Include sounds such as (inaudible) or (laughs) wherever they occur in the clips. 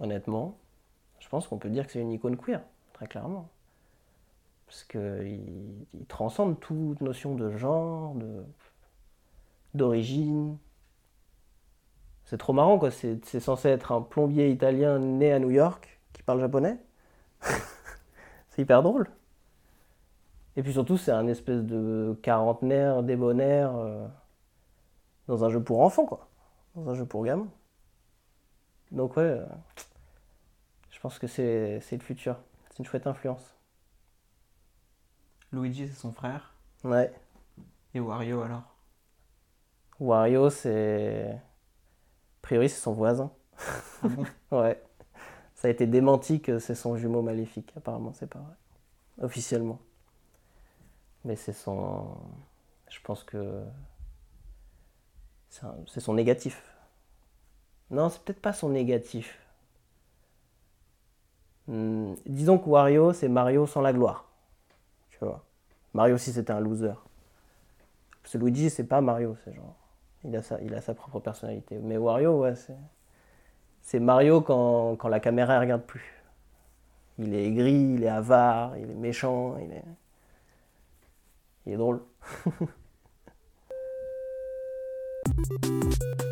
honnêtement, je pense qu'on peut dire que c'est une icône queer, très clairement. Parce qu'il il transcende toute notion de genre, de, d'origine. C'est trop marrant, quoi. C'est, censé être un plombier italien né à New York qui parle japonais. (laughs) c'est hyper drôle. Et puis surtout, c'est un espèce de quarantenaire, débonnaire, euh, dans un jeu pour enfants, quoi. Dans un jeu pour gamins. Donc ouais, euh, je pense que c'est, c'est le futur. C'est une chouette influence. Luigi, c'est son frère. Ouais. Et Wario, alors? Wario, c'est. A priori, c'est son voisin. Ah bon? (laughs) Ouais. Ça a été démenti que c'est son jumeau maléfique. Apparemment, c'est pas vrai. Officiellement. Mais c'est son. Je pense que. C'est un- c'est son négatif. Non, c'est peut-être pas son négatif. Hmm, disons que Wario, c'est Mario sans la gloire. Tu vois. Mario, si c'était un loser. Parce que Luigi, c'est pas Mario, c'est genre. Il a, sa, il a sa propre personnalité. Mais Wario, ouais, c'est. C'est Mario quand, quand la caméra ne regarde plus. Il est aigri, il est avare, il est méchant, il est. Il est drôle. (laughs)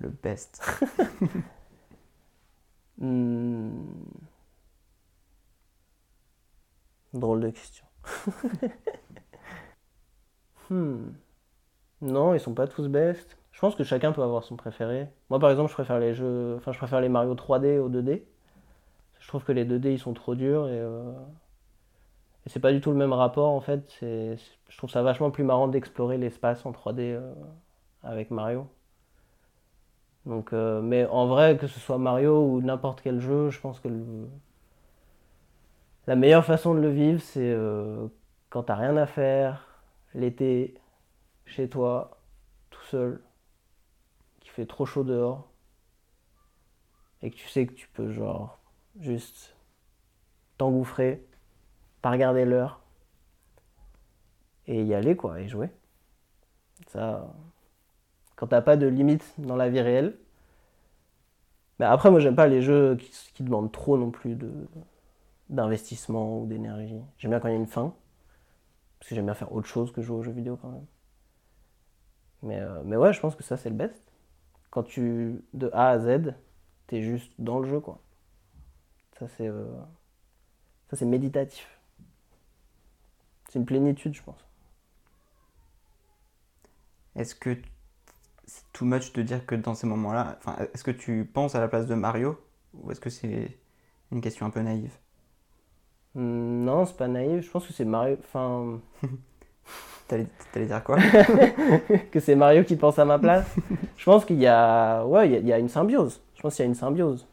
Le best. (laughs) Hmm. Drôle de question. (laughs) Hmm. Non, ils sont pas tous best. Je pense que chacun peut avoir son préféré. Moi, par exemple, je préfère les jeux. Enfin, je préfère les Mario 3D aux 2D. Je trouve que les 2D ils sont trop durs et. euh, et c'est pas du tout le même rapport en fait. Je trouve ça vachement plus marrant d'explorer l'espace en 3D euh, avec Mario. Donc, euh, mais en vrai, que ce soit Mario ou n'importe quel jeu, je pense que la meilleure façon de le vivre, c'est euh, quand t'as rien à faire, l'été, chez toi, tout seul, qu'il fait trop chaud dehors, et que tu sais que tu peux genre juste t'engouffrer, pas regarder l'heure, et y aller quoi, et jouer. Ça, quand t'as pas de limite dans la vie réelle. Mais après, moi, j'aime pas les jeux qui, demandent trop non plus de d'investissement ou d'énergie. J'aime bien quand il y a une fin, parce que j'aime bien faire autre chose que jouer aux jeux vidéo quand même. Mais, euh, mais ouais, je pense que ça, c'est le best. Quand tu, de A à Z, t'es juste dans le jeu, quoi. Ça, c'est euh, ça, c'est méditatif. C'est une plénitude, je pense. Est-ce que c'est too much de dire que dans ces moments-là, enfin, est-ce que tu penses à la place de Mario ou est-ce que c'est une question un peu naïve? Hmm, Non, c'est pas naïf. Je pense que c'est Mario. Enfin. (laughs) T'allais t'allais dire quoi? (laughs) Que c'est Mario qui pense à ma place. je pense qu'il y a, ouais, il y a, il y a une symbiose. Je pense qu'il y a une symbiose.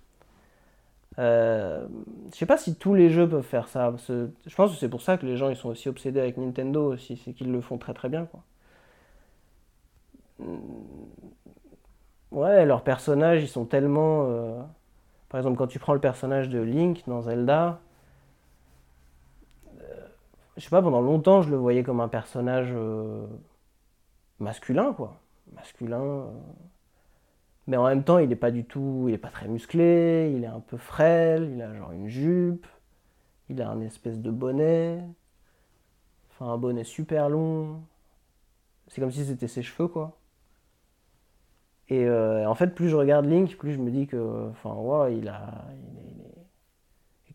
Euh, je sais pas si tous les jeux peuvent faire ça. parce que je pense que c'est pour ça que les gens ils sont aussi obsédés avec Nintendo aussi, c'est qu'ils le font très très bien quoi. Hmm, Ouais, leurs personnages ils sont tellement. euh, Par exemple, quand tu prends le personnage de Link dans Zelda, je sais pas, pendant longtemps, je le voyais comme un personnage euh, masculin, quoi. Masculin. euh. Mais en même temps, il est pas du tout. Il est pas très musclé, il est un peu frêle, il a genre une jupe, il a un espèce de bonnet. Enfin, un bonnet super long. C'est comme si c'était ses cheveux, quoi. Et euh, en fait, plus je regarde Link, plus je me dis que. Enfin, ouais, il est,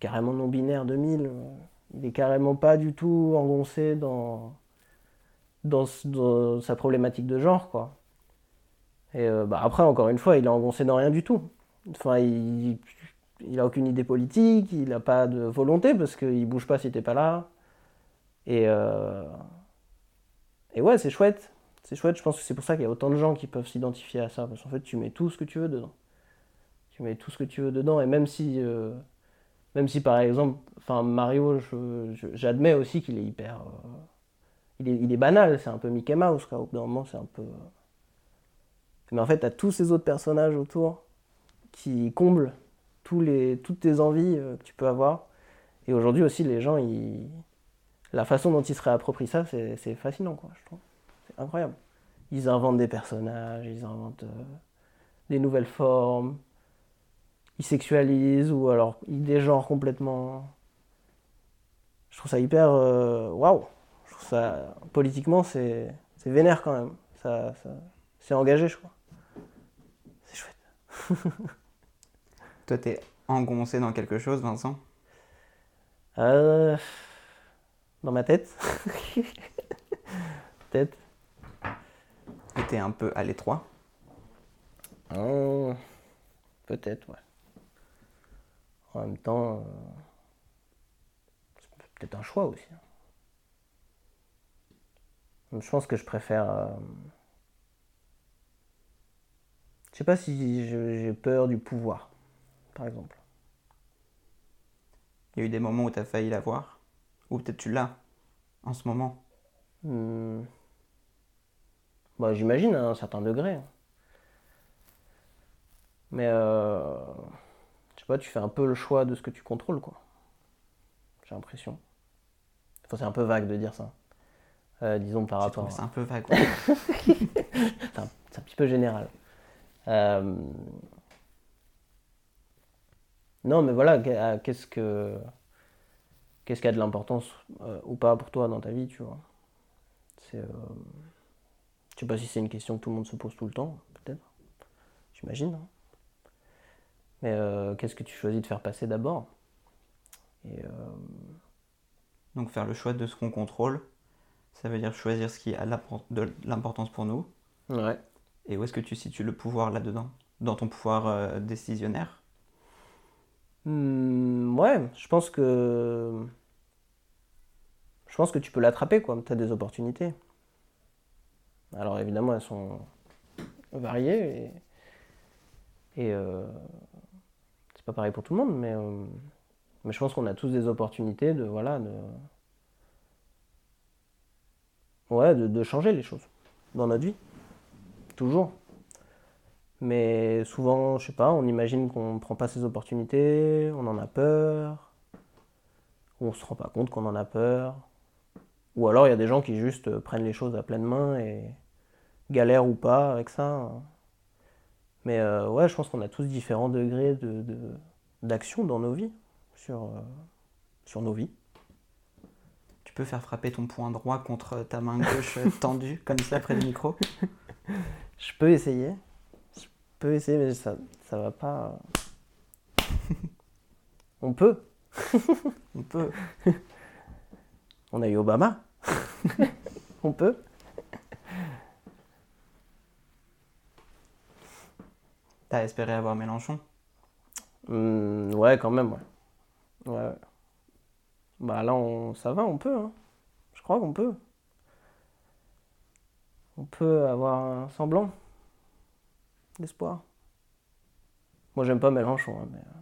carrément non-binaire 2000. euh. Il est carrément pas du tout engoncé dans, dans, sa problématique de genre, quoi. Et euh, bah, après, encore une fois, il est engoncé dans rien du tout. Enfin, il, il a aucune idée politique, il a pas de volonté parce qu'il bouge pas si t'es pas là. Et, euh, et ouais, c'est chouette. C'est chouette, je pense que c'est pour ça qu'il y a autant de gens qui peuvent s'identifier à ça. Parce qu'en fait, tu mets tout ce que tu veux dedans. Tu mets tout ce que tu veux dedans, et même si euh, Même si par exemple, enfin Mario, j'admets aussi qu'il est hyper. euh, il, est, il est banal, c'est un peu Mickey Mouse, quoi. Au bout d'un moment, c'est un peu. euh, Mais en fait, t'as tous ces autres personnages autour qui comblent tous les, toutes tes envies que tu peux avoir. Et aujourd'hui aussi, les gens, ils... la façon dont ils se réapproprient ça, c'est c'est fascinant, quoi, je trouve. C'est incroyable. Ils inventent des personnages, ils inventent euh, des nouvelles formes, ils sexualisent ou alors ils dégenrent complètement. Je trouve ça hyper. euh, Waouh! Je trouve ça. Politiquement, c'est c'est vénère quand même. Ça, ça... C'est engagé, je crois. C'est chouette. (laughs) Toi, t'es engoncé dans quelque chose, Vincent? Euh, Dans ma tête. (laughs) Peut-être. T'es un peu à l'étroit Oh, Peut-être, ouais. En même temps, euh, c'est peut-être un choix aussi. Je pense que je préfère. euh, Je sais pas si j'ai peur du pouvoir, par exemple. Il y a eu des moments où t'as failli l'avoir Ou peut-être tu l'as en ce moment Hmm. Bah, j'imagine à un certain degré. Mais euh, je sais pas, tu fais un peu le choix de ce que tu contrôles, quoi. J'ai l'impression. Enfin, c'est un peu vague de dire ça. Euh, disons par rapport. trouvé ça un peu vague. (laughs) C'est un, c'est un petit peu général. Euh, Non, mais voilà, qu'est- qu'est-ce que qu'est-ce qui a de l'importance euh, ou pas pour toi dans ta vie, tu vois? C'est, je sais pas si c'est une question que tout le monde se pose tout le temps, peut-être. J'imagine. hein. Mais euh, qu'est-ce que tu choisis de faire passer d'abord? Et euh, Donc faire le choix de ce qu'on contrôle, ça veut dire choisir ce qui a de l'importance pour nous. ouais. Et où est-ce que tu situes le pouvoir là-dedans? Dans ton pouvoir euh, décisionnaire? Hmm, ouais, je pense que. Je pense que tu peux l'attraper, quoi. Tu as des opportunités. Alors évidemment, elles sont variées et. Euh, C'est pas pareil pour tout le monde, mais. euh, Mais je pense qu'on a tous des opportunités de. Voilà, de. Ouais, changer les choses dans notre vie. Toujours. Mais souvent, je sais pas, on imagine qu'on prend pas ces opportunités, on en a peur, on se rend pas compte qu'on en a peur. Ou alors il y a des gens qui juste euh, prennent les choses à pleine main et galèrent ou pas avec ça. Mais euh, ouais, je pense qu'on a tous différents degrés de, de- d'action dans nos vies, sur, euh, sur nos vies. Tu peux faire frapper ton poing droit contre ta main gauche (laughs) tendue, comme ça, près du micro Je peux essayer, je peux essayer, mais ça, ça va pas. (laughs) on peut. On peut. (laughs) On a eu Obama. (laughs) on peut. T'as espéré avoir Mélenchon? Hmm, ouais, quand même, ouais. Ouais. Bah là, on... ça va, on peut. hein. Je crois qu'on peut. On peut avoir un semblant d'espoir. Moi, j'aime pas Mélenchon, hein, mais... euh,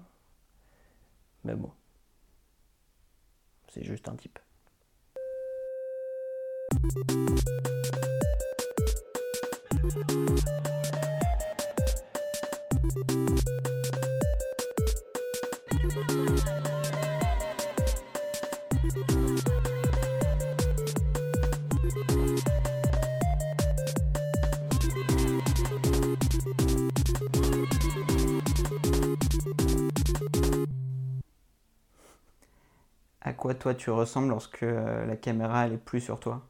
Mais bon. C'est juste un type. À quoi toi tu ressembles lorsque euh, la caméra elle est plus sur toi?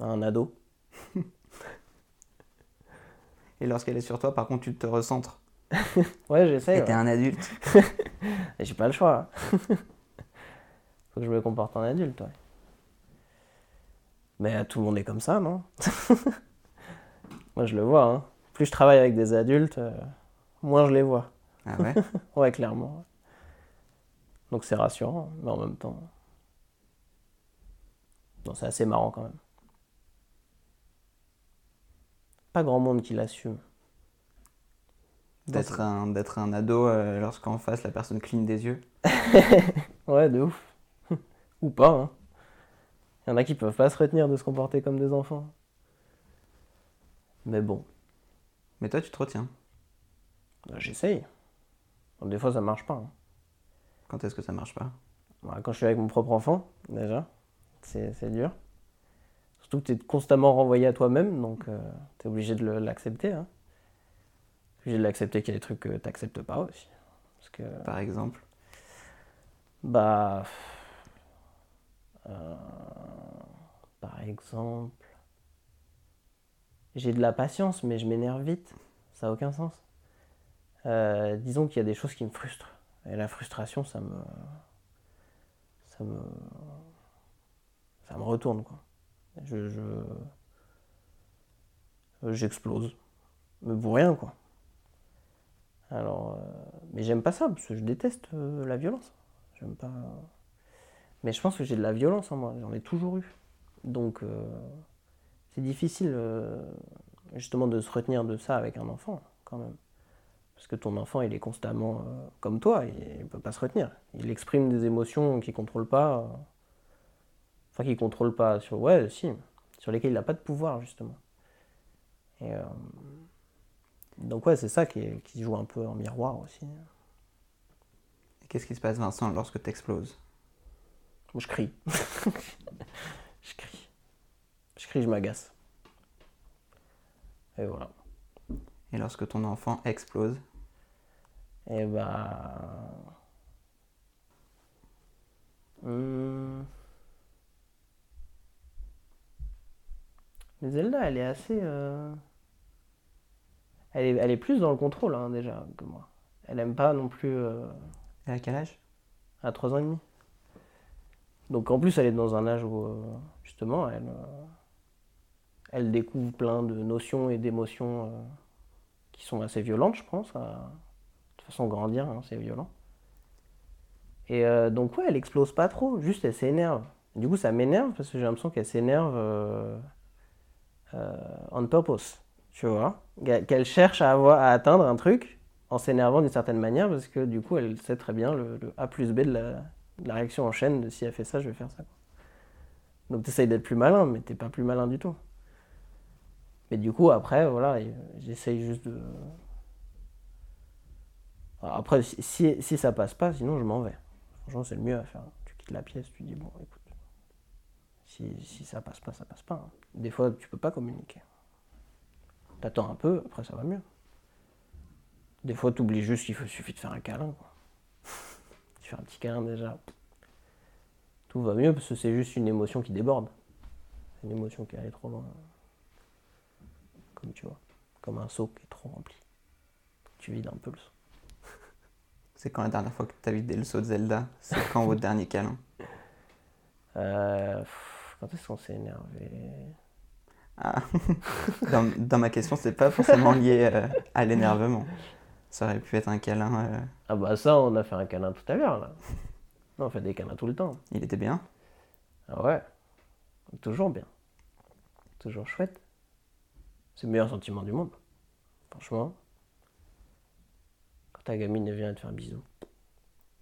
Un ado. (laughs) Et lorsqu'elle est sur toi, par contre, tu te recentres. (laughs) Ouais, j'essaie. Et t'es ouais. un adulte. (laughs) J'ai pas le choix. hein. Faut que je me comporte en adulte, ouais. Mais euh, tout le monde est comme ça, non? Moi, je le vois. Hein. Plus je travaille avec des adultes, euh, moins je les vois. Ah ouais? Ouais, clairement. Donc c'est rassurant, mais en même temps. Non, c'est assez marrant quand même. Pas grand monde qui l'assume. D'être un, d'être un ado euh, lorsqu'en face la personne cligne des yeux. (laughs) Ouais, de ouf. (laughs) Ou pas, hein. Il y en a qui peuvent pas se retenir de se comporter comme des enfants. Mais bon, Mais toi, tu te retiens. bah, j'essaye. Des fois, ça marche pas. hein. Quand est-ce que ça marche pas? Voilà, quand je suis avec mon propre enfant, déjà, c'est dur. Surtout que tu es constamment renvoyé à toi-même, donc tu es obligé de l'accepter. Hein. Obligé de l'accepter qu'il y a des trucs que tu n'acceptes pas aussi. Parce que, Par exemple? bah. euh, par exemple. J'ai de la patience, mais je m'énerve vite. Ça n'a aucun sens. Euh, disons qu'il y a des choses qui me frustrent. Et la frustration, ça me. Ça me. Ça me retourne, quoi. Je. je- J'explose. Mais pour rien, quoi. Alors. euh, Mais j'aime pas ça, parce que je déteste euh, la violence. J'aime pas. Mais je pense que j'ai de la violence en moi, j'en ai toujours eu. Donc, euh, c'est difficile, justement, de se retenir de ça avec un enfant, quand même. Parce que ton enfant, il est constamment euh, comme toi, il ne peut pas se retenir. Il exprime des émotions qu'il ne contrôle pas. euh, Enfin, qu'il ne contrôle pas sur. Ouais, si, sur lesquelles il n'a pas de pouvoir, justement. Et, euh, donc, ouais, c'est ça qui, est- qui joue un peu en miroir aussi. Et qu'est-ce qui se passe, Vincent, lorsque tu exploses Je crie. (laughs) je crie. Je crie, je m'agace. Et voilà. Et lorsque ton enfant explose? Et bah. Mais Zelda, elle est assez. euh, Elle, est, elle est plus dans le contrôle, hein, déjà, que moi. Elle aime pas non plus. euh, Elle a quel âge? à 3 ans et demi. Donc en plus, elle est dans un âge où, euh, justement, elle, euh, elle découvre plein de notions et d'émotions qui sont assez violentes, je pense. à- façon, grandir, hein, c'est violent. Et euh, donc, ouais, elle explose pas trop, juste elle s'énerve. Du coup, ça m'énerve parce que j'ai l'impression qu'elle s'énerve euh, euh, on purpose, tu vois. Qu'elle cherche à, avoir, à atteindre un truc en s'énervant d'une certaine manière parce que du coup, elle sait très bien le, A plus B de la, réaction en chaîne de si elle fait ça, je vais faire ça. Donc, tu d'être plus malin, mais t'es pas plus malin du tout. Mais du coup, après, voilà, j'essaye juste de. Après, si, si, ça passe pas, sinon je m'en vais. Franchement, c'est le mieux à faire. Tu quittes la pièce, tu dis, bon, écoute, si, si ça passe pas, ça passe pas. hein. Des fois, tu peux pas communiquer. T'attends un peu, après ça va mieux. Des fois, tu oublies juste qu'il suffit de faire un câlin. (laughs) tu fais un petit câlin déjà. Tout va mieux parce que c'est juste une émotion qui déborde. Une émotion qui allait trop loin. Comme tu vois. Comme un seau qui est trop rempli. Tu vides un peu le seau. C'est quand la dernière fois que tu as vidé le saut de Zelda? C'est quand votre dernier câlin? (laughs) Euh, pff, quand est-ce qu'on s'est énervé? Ah. (laughs) dans, dans ma question, c'est pas forcément lié euh, à l'énervement. Ça aurait pu être un câlin. euh, Ah bah ça, on a fait un câlin tout à l'heure là. Non, on fait des câlins tout le temps. Il était bien? Ah ouais. Toujours bien. Toujours chouette. C'est le meilleur sentiment du monde. Franchement. Ta gamine vient te faire un bisou.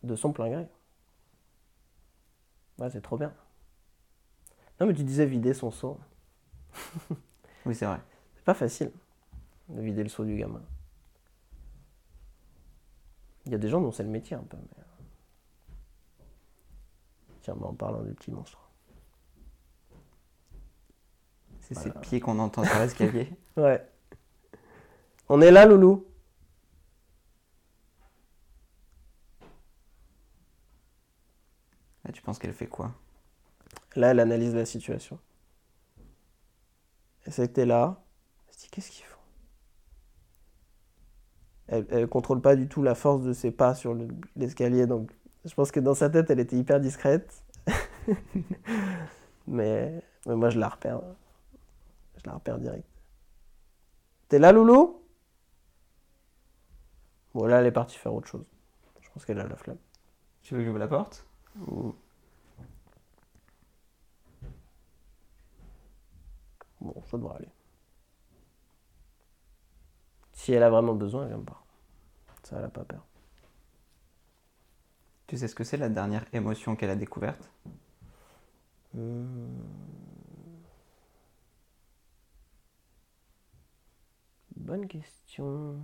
De son plein gré. Ouais, c'est trop bien. Non mais tu disais vider son seau. (laughs) Oui, c'est vrai. C'est pas facile de vider le seau du gamin. Il y a des gens dont c'est le métier un peu. Mais... Tiens, bah, en parlant du petit monstre. C'est Voilà. ces pieds qu'on entend sur l'escalier. (laughs) Ouais. On est là, Loulou tu penses qu'elle fait quoi? Là, elle analyse la situation. Elle sait que t'es là. Elle se dit, qu'est-ce qu'ils font? Elle ne contrôle pas du tout la force de ses pas sur le- l'escalier, donc je pense que dans sa tête, elle était hyper discrète. (laughs) mais, mais moi, je la repère. Je la repère direct. T'es là, Loulou? Bon, là, elle est partie faire autre chose. Je pense qu'elle a la flamme. Tu veux que j'ouvre la porte? Bon, ça devrait aller. Si elle a vraiment besoin, elle vient me voir. Ça, elle a pas peur. Tu sais ce que c'est la dernière émotion qu'elle a découverte? Hmm. Bonne question.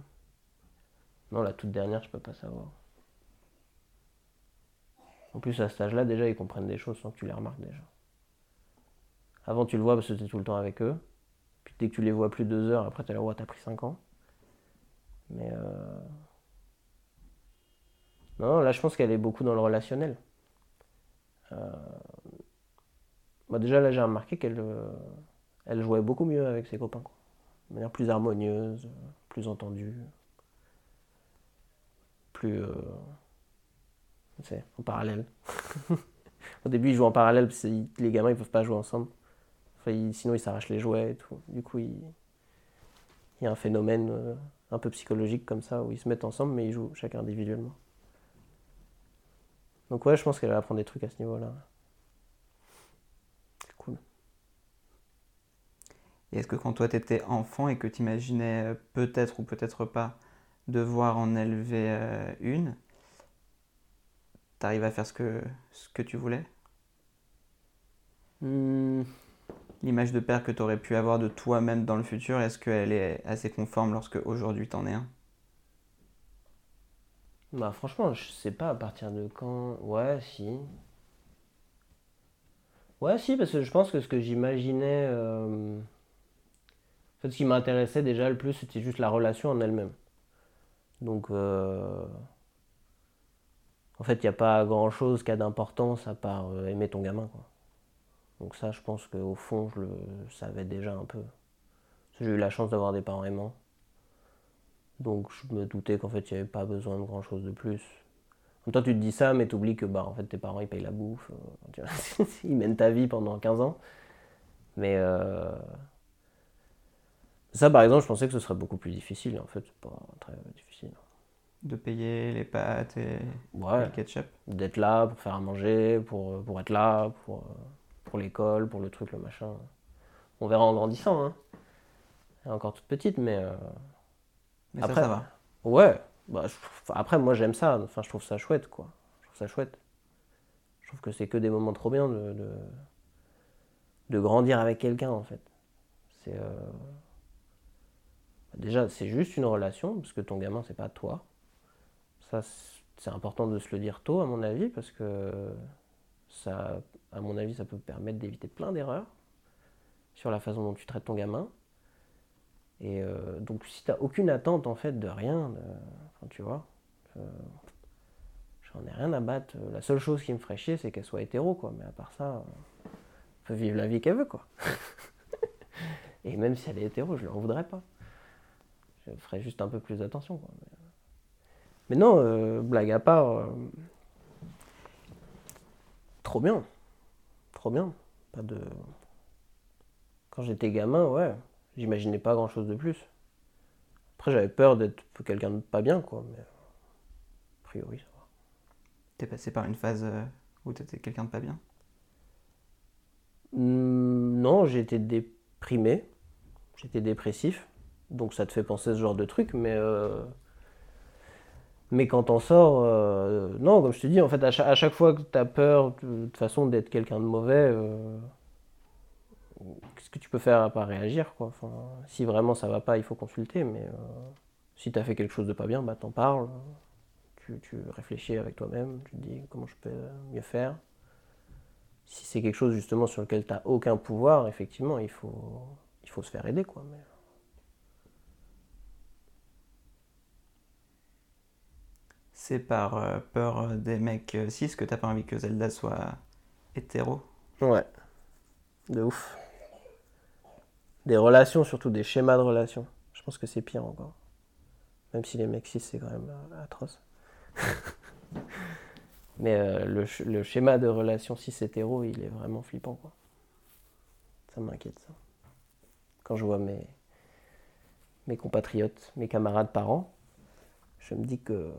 Non, la toute dernière, je peux pas savoir. En plus, à cet âge-là, déjà, ils comprennent des choses sans que tu les remarques déjà. Avant, tu le vois parce que tu es tout le temps avec eux. Puis dès que tu les vois plus de deux heures, après, tu es là, ouais, t'as pris 5 ans. Mais. euh, Non, là, je pense qu'elle est beaucoup dans le relationnel. Euh, Moi, déjà, là, j'ai remarqué qu'elle euh, elle jouait beaucoup mieux avec ses copains. Quoi. De manière plus harmonieuse, euh, plus entendue. Plus. euh, tu sais, en parallèle. (laughs) Au début, ils jouent en parallèle parce que les gamins, ils peuvent pas jouer ensemble. Enfin, sinon, ils s'arrachent les jouets et tout. Du coup, il, il y a un phénomène euh, un peu psychologique comme ça où ils se mettent ensemble, mais ils jouent chacun individuellement. Donc, ouais, je pense qu'elle va apprendre des trucs à ce niveau-là. C'est cool. Et est-ce que quand toi t'étais enfant et que t'imaginais euh, peut-être ou peut-être pas devoir en élever euh, une, t'arrives à faire ce que, ce que tu voulais? Hmm, L'image de père que t'aurais pu avoir de toi-même dans le futur, est-ce qu'elle est assez conforme lorsque aujourd'hui t'en es un? Bah, franchement, je sais pas à partir de quand. Ouais, si. Ouais, si, parce que je pense que ce que j'imaginais. euh, En fait, ce qui m'intéressait déjà le plus, c'était juste la relation en elle-même. Donc, euh, en fait, il n'y a pas grand-chose qui a d'importance à part euh, aimer ton gamin, quoi. Donc, ça, je pense qu'au fond, je le savais déjà un peu. J'ai eu la chance d'avoir des parents aimants. Donc, je me doutais qu'en fait, il n'y avait pas besoin de grand-chose de plus. En même temps, tu te dis ça, mais tu oublies que bah, en fait, tes parents, ils payent la bouffe. euh, (laughs) tu vois, (laughs) ils mènent ta vie pendant 15 ans. Mais euh, ça, par exemple, je pensais que ce serait beaucoup plus difficile. En fait, c'est pas très difficile. De payer les pâtes et, le ketchup d'être là pour faire à manger, pour, pour être là, pour, euh, pour l'école, pour le truc, le machin. On verra en grandissant. Hein. Elle est encore toute petite, mais... euh, Mais Après- ça, ça va. Ouais, bah, je- enfin, après moi j'aime ça, enfin je trouve ça chouette quoi. Je trouve ça chouette. Je trouve que c'est que des moments trop bien de, de, de grandir avec quelqu'un en fait. C'est euh, déjà c'est juste une relation parce que ton gamin c'est pas toi. Ça c'est- c'est important de se le dire tôt à mon avis parce que ça à mon avis ça peut permettre d'éviter plein d'erreurs sur la façon dont tu traites ton gamin. Et euh, donc si t'as aucune attente en fait de rien, tu vois, je- j'en ai rien à battre. La seule chose qui me ferait chier, c'est qu'elle soit hétéro, quoi. Mais à part ça, euh, elle peut vivre la vie qu'elle veut, quoi. (laughs) Et même si elle est hétéro, je lui en voudrais pas. Je ferais juste un peu plus d'attention, quoi. Mais, mais non, euh, blague à part, euh, trop bien, trop bien. Pas de. Quand j'étais gamin, ouais, j'imaginais pas grand chose de plus. Après, j'avais peur d'être quelqu'un de pas bien, quoi. Mais a priori, ça va. T'es passé par une phase euh, où t'étais quelqu'un de pas bien? Hmm, Non, j'étais déprimé. J'étais dépressif. Donc ça te fait penser à ce genre de truc, mais. euh, Mais quand t'en sors, euh, non, comme je te dis, en fait, à chaque, fois que t'as peur de, toute façon d'être quelqu'un de mauvais, euh, qu'est-ce que tu peux faire à part réagir, quoi? Enfin, si vraiment ça va pas, il faut consulter, mais euh, si t'as fait quelque chose de pas bien, bah t'en parles. Tu, tu réfléchis avec toi-même, tu te dis comment je peux mieux faire. Si c'est quelque chose justement sur lequel t'as aucun pouvoir, effectivement, il faut, il faut se faire aider, quoi. C'est par euh, peur euh, des mecs euh, cis que t'as pas envie que Zelda soit hétéro Ouais, de ouf. Des relations, surtout des schémas de relations. Je pense que c'est pire encore. Même si les mecs cis, c'est quand même atroce. (laughs) Mais le, sch- le schéma de relation cis hétéro, il est vraiment flippant, quoi. Ça m'inquiète, ça. Quand je vois mes, mes compatriotes, mes camarades parents, je me dis que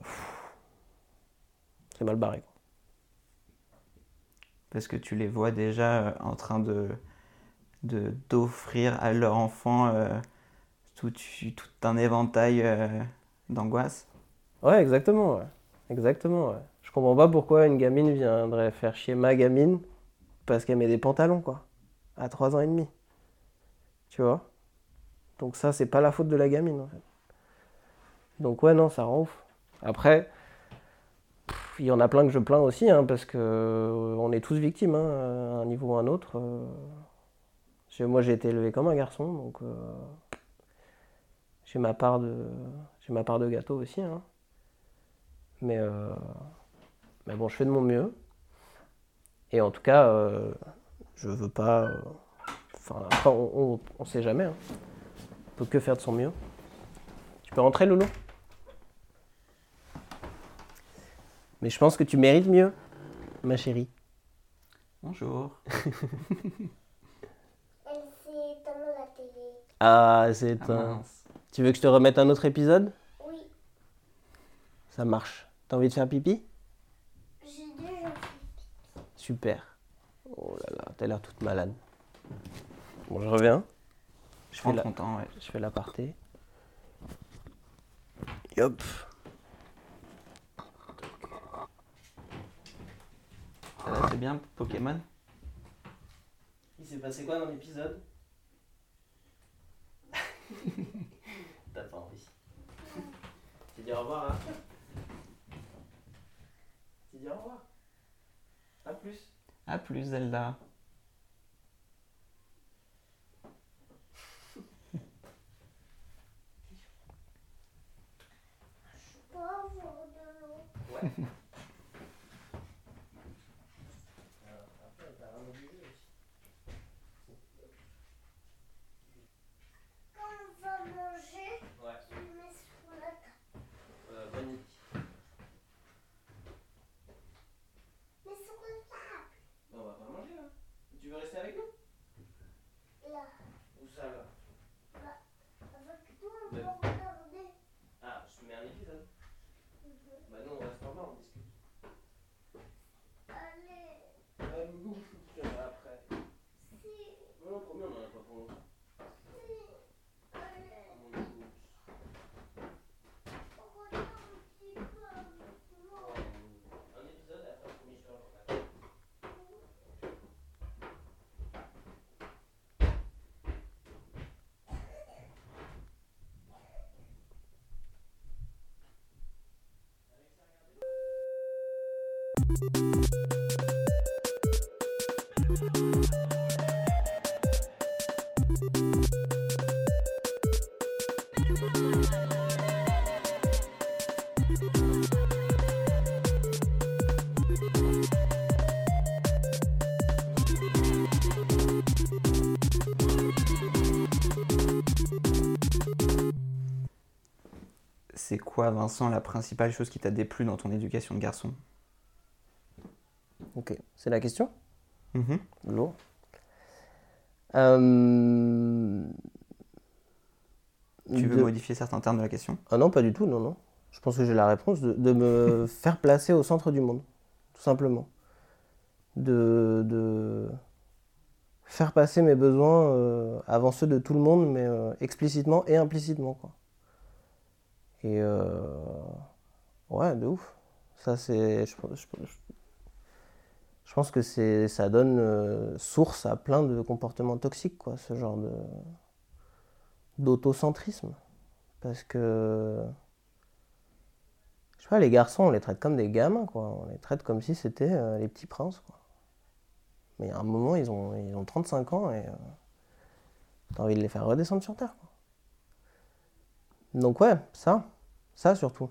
mal barré, quoi. Parce que tu les vois déjà euh, en train de d'offrir à leur enfant euh, tout, tout un éventail euh, d'angoisse. Ouais, exactement, ouais. Exactement, ouais. Je comprends pas pourquoi une gamine viendrait faire chier ma gamine parce qu'elle met des pantalons, quoi. À 3 ans et demi. Tu vois? Donc ça, c'est pas la faute de la gamine, en fait. Donc ouais, non, ça rend ouf. Après, il y en a plein que je plains aussi, hein, parce que euh, on est tous victimes, hein, à un niveau ou à un autre. euh. Moi, j'ai été élevé comme un garçon, donc euh, j'ai ma part de, ma part de gâteau aussi, hein. Mais, euh, mais bon, je fais de mon mieux. Et en tout cas, euh, je veux pas. euh, Enfin, on, on, on sait jamais. On peut que faire de son mieux. Tu peux rentrer, Loulou? Mais je pense que tu mérites mieux, ma chérie. Bonjour. (laughs) Elle s'est éteinte la télé. Ah, c'est Ah, un. Tu veux que je te remette un autre épisode? Oui, Ça marche. T'as envie de faire pipi? J'ai déjà fait. Super. Oh là là, t'as l'air toute malade. Bon, je reviens. Je la, ton temps, ouais. je fais l'aparté. Et hop. Ça va, c'est bien, Pokémon Il s'est passé quoi dans l'épisode (laughs) T'as pas envie. Tu dis au revoir hein Tu dis au revoir. A plus. À plus, Zelda. Pour avoir de l'eau. Ouais. Quand on va manger, Ouais. tu le mets sur la table. Euh, bonne idée. Mais sur la table. Bah, on va pas manger là. Tu veux rester avec nous Là. Où ça là Avec toi, on Ouais. va regarder. Ah, je te mets un épisode. Bah non, on reste en bas, on discute. Allez. Ah, Loulou, je te verrai après. Si. Non, non, promis, on en a pas pour longtemps. Si. Allez. Mon Loulou. Regarde un petit peu avec moi. Un épisode et après, promis, je te rejoins. C'est quoi, Vincent, la principale chose qui t'a déplu dans ton éducation de garçon? C'est la question? Mhm. Lourd. Euh... Tu veux de- modifier certains termes de la question? Ah non, pas du tout, non, non. Je pense que j'ai la réponse de, de me (laughs) faire placer au centre du monde, tout simplement. De, de faire passer mes besoins euh, avant ceux de tout le monde, mais euh, explicitement et implicitement, quoi. Et euh, ouais, de ouf. Ça, c'est. Je, je- je- je pense que c'est, ça donne euh, source à plein de comportements toxiques, quoi, ce genre de d'autocentrisme. Parce que je sais pas, les garçons, on les traite comme des gamins, quoi. On les traite comme si c'était euh, les petits princes, quoi. Mais à un moment, ils ont, ils ont 35 ans et euh, t'as envie de les faire redescendre sur Terre. Donc ouais, ça. Ça surtout.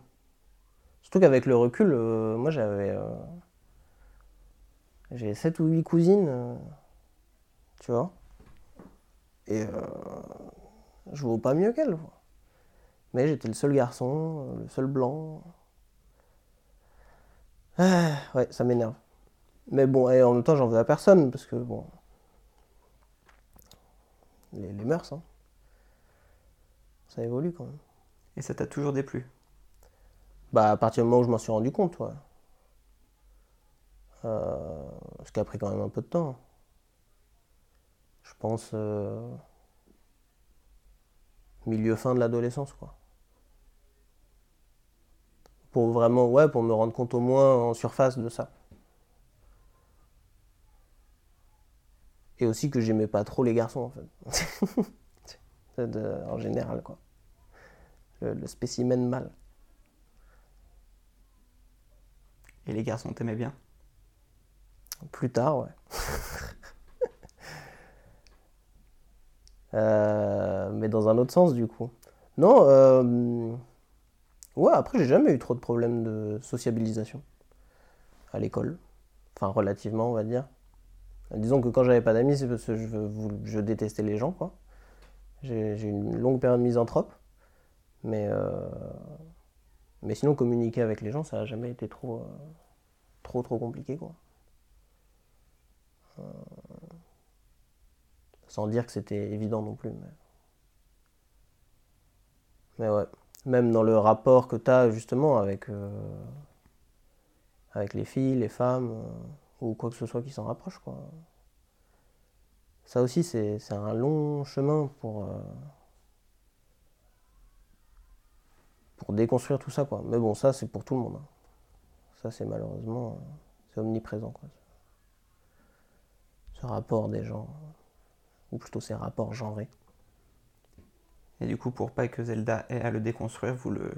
Surtout qu'avec le recul, moi j'avais... j'ai 7 ou 8 cousines, euh, tu vois. Et euh, je vaux pas mieux qu'elles. Mais j'étais le seul garçon, euh, le seul blanc. Ah, ouais, ça m'énerve. Mais bon, et en même temps, j'en veux à personne, parce que bon. Les, les mœurs, hein. Ça évolue quand même. Et ça t'a toujours déplu? Bah, à partir du moment où je m'en suis rendu compte, ouais. Euh, ce qui a pris quand même un peu de temps. Je pense. euh, milieu fin de l'adolescence, quoi. Pour vraiment, ouais, pour me rendre compte au moins en surface de ça. Et aussi que j'aimais pas trop les garçons, en fait. (laughs) En général, quoi. Le, le spécimen mâle. Et les garçons t'aimaient bien? Plus tard, ouais. (laughs) Euh, mais dans un autre sens, du coup. Non, euh, ouais, après, j'ai jamais eu trop de problèmes de sociabilisation à l'école. Enfin, relativement, on va dire. Disons que quand j'avais pas d'amis, c'est parce que je, détestais les gens, quoi. J'ai une longue période misanthrope. Mais, euh, mais sinon, communiquer avec les gens, ça a jamais été trop, trop, trop compliqué, quoi. Sans dire que c'était évident non plus. Mais, mais ouais. Même dans le rapport que tu as justement avec, euh, avec les filles, les femmes, euh, ou quoi que ce soit qui s'en rapproche. Quoi. Ça aussi, c'est un long chemin pour, euh, pour déconstruire tout ça. Quoi. Mais bon, ça, c'est pour tout le monde. hein. Ça, c'est malheureusement, euh, c'est omniprésent. Quoi. Ce rapport des gens ou plutôt ces rapports genrés. Et du coup, pour pas que Zelda ait à le déconstruire, vous le,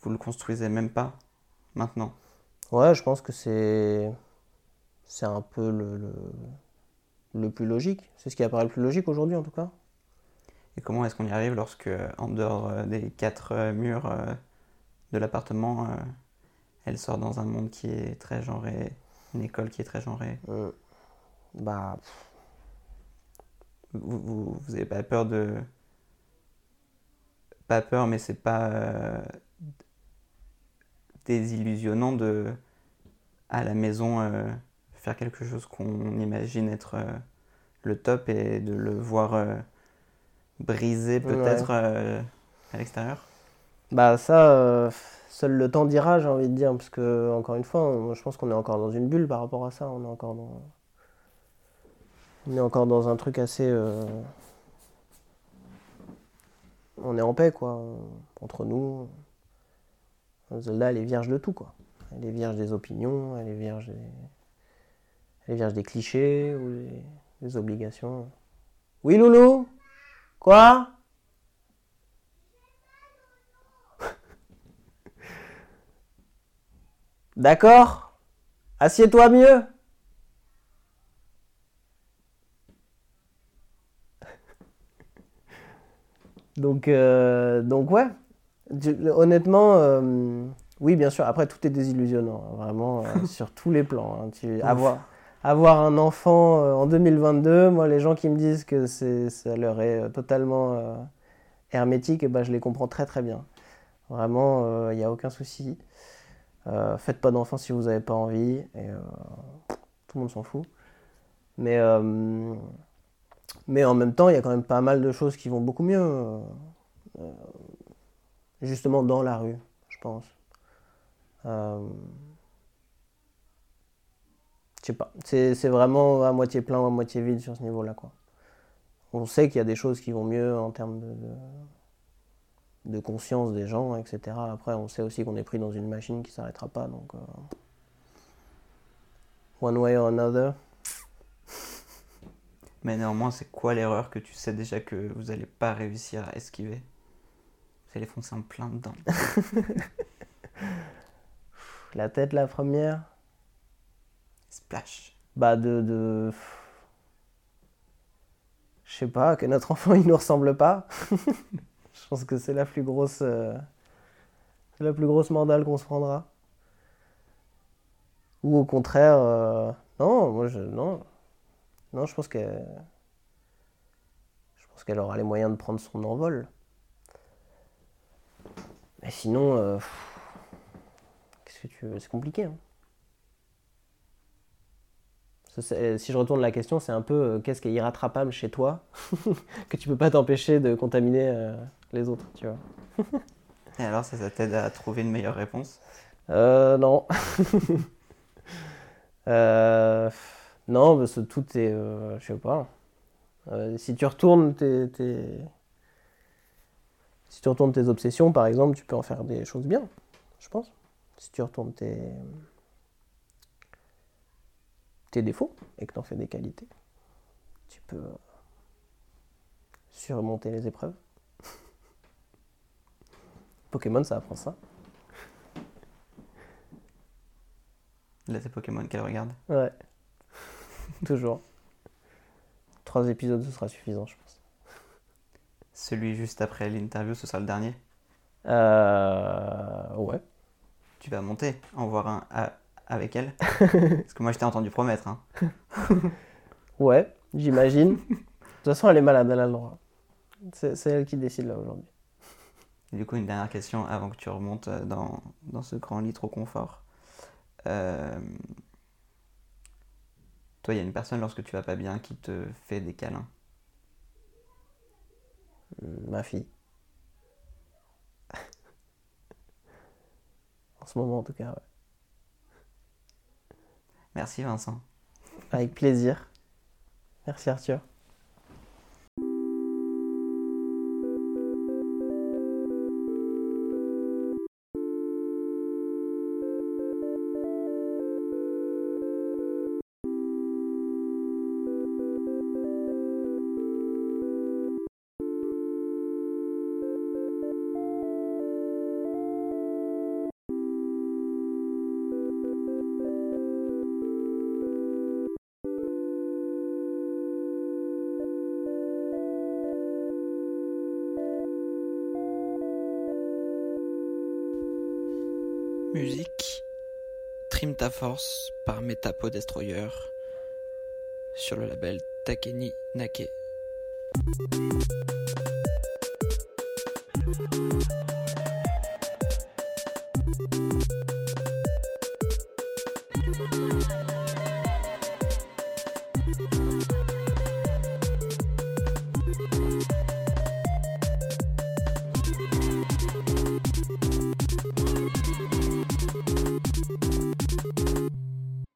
vous le construisez même pas maintenant? Ouais, je pense que c'est c'est un peu le, le, le plus logique. C'est ce qui apparaît le plus logique aujourd'hui en tout cas. Et comment est-ce qu'on y arrive lorsque, en dehors euh, des quatre euh, murs euh, de l'appartement, elle sort dans un monde qui est très genré, une école qui est très genrée? Euh, bah, pff, Vous, vous, vous avez pas peur de. Pas peur, mais c'est pas euh, désillusionnant de, à la maison, euh, faire quelque chose qu'on imagine être euh, le top et de le voir briser peut-être à l'extérieur? bah ça, seul le temps dira, j'ai envie de dire, parce que encore une fois, on- je pense qu'on est encore dans une bulle par rapport à ça. On est encore dans, on est encore dans un truc assez, euh, on est en paix quoi, entre nous. Zelda, elle est vierge de tout quoi. Elle est vierge des opinions, elle est vierge des, elle est vierge des clichés ou des, des obligations. Oui, Loulou? Quoi? (laughs) D'accord? Assieds-toi mieux Donc, euh, donc ouais. Honnêtement, euh, oui, bien sûr. Après, tout est désillusionnant, hein, vraiment, euh, (laughs) sur tous les plans. hein. Tu, avoir, avoir un enfant en 2022, moi, les gens qui me disent que ça leur est totalement hermétique, eh ben, je les comprends très très bien. Vraiment, il n'y a aucun souci. Faites pas d'enfants si vous n'avez pas envie. Et, tout le monde s'en fout. Mais, mais en même temps, il y a quand même pas mal de choses qui vont beaucoup mieux. euh, euh, justement dans la rue, je pense. Euh, je sais pas. C'est vraiment à moitié plein ou à moitié vide sur ce niveau-là. quoi. On sait qu'il y a des choses qui vont mieux en termes de, de, conscience des gens, etc. Après, on sait aussi qu'on est pris dans une machine qui s'arrêtera pas. Donc, one way or another. Mais néanmoins, c'est quoi l'erreur que tu sais déjà que vous n'allez pas réussir à esquiver? Vous allez foncer en plein dedans. (laughs) La tête, la première? Splash. Bah, de. de... Je sais pas, que notre enfant (laughs) il nous ressemble pas. (laughs) Je pense que c'est la plus grosse. euh, C'est la plus grosse mandale qu'on se prendra. Ou au contraire. euh, Non, moi je. Non. Non, je pense qu'elle. Je pense qu'elle aura les moyens de prendre son envol. Mais sinon. euh, Qu'est-ce que tu veux? C'est compliqué. hein. C'est- Si je retourne la question, c'est un peu euh, qu'est-ce qui est irrattrapable chez toi (laughs) que tu peux pas t'empêcher de contaminer euh, les autres, tu vois? (laughs) Et alors, ça, ça t'aide à trouver une meilleure réponse? Euh, non. (laughs) Euh, non, parce que tout est. euh, je sais pas. Euh, si tu retournes tes, tes- Si tu retournes tes obsessions, par exemple, tu peux en faire des choses bien, je pense. Si tu retournes tes, tes défauts et que tu en fais des qualités, tu peux surmonter les épreuves. (laughs) Pokémon, ça apprend ça. Là, c'est Pokémon qu'elle regarde. Ouais. (laughs) Toujours. Trois épisodes, ce sera suffisant, je pense. Celui juste après l'interview, ce sera le dernier? Euh... Ouais. Tu vas monter, en voir un à- avec elle? (laughs) Parce que moi, je t'ai entendu promettre. Hein. (laughs) Ouais, j'imagine. De toute façon, elle est malade, elle a le droit. C'est c'est elle qui décide là aujourd'hui. Et du coup, une dernière question avant que tu remontes euh, dans, dans ce grand lit trop confort. Euh, Toi, il y a une personne lorsque tu vas pas bien qui te fait des câlins. Hum, Ma fille. (laughs) en ce moment, en tout cas, ouais. Merci Vincent. Avec plaisir. Merci Arthur. Musique Trim ta force par Metapo Destroyer sur le label Takeni Nake.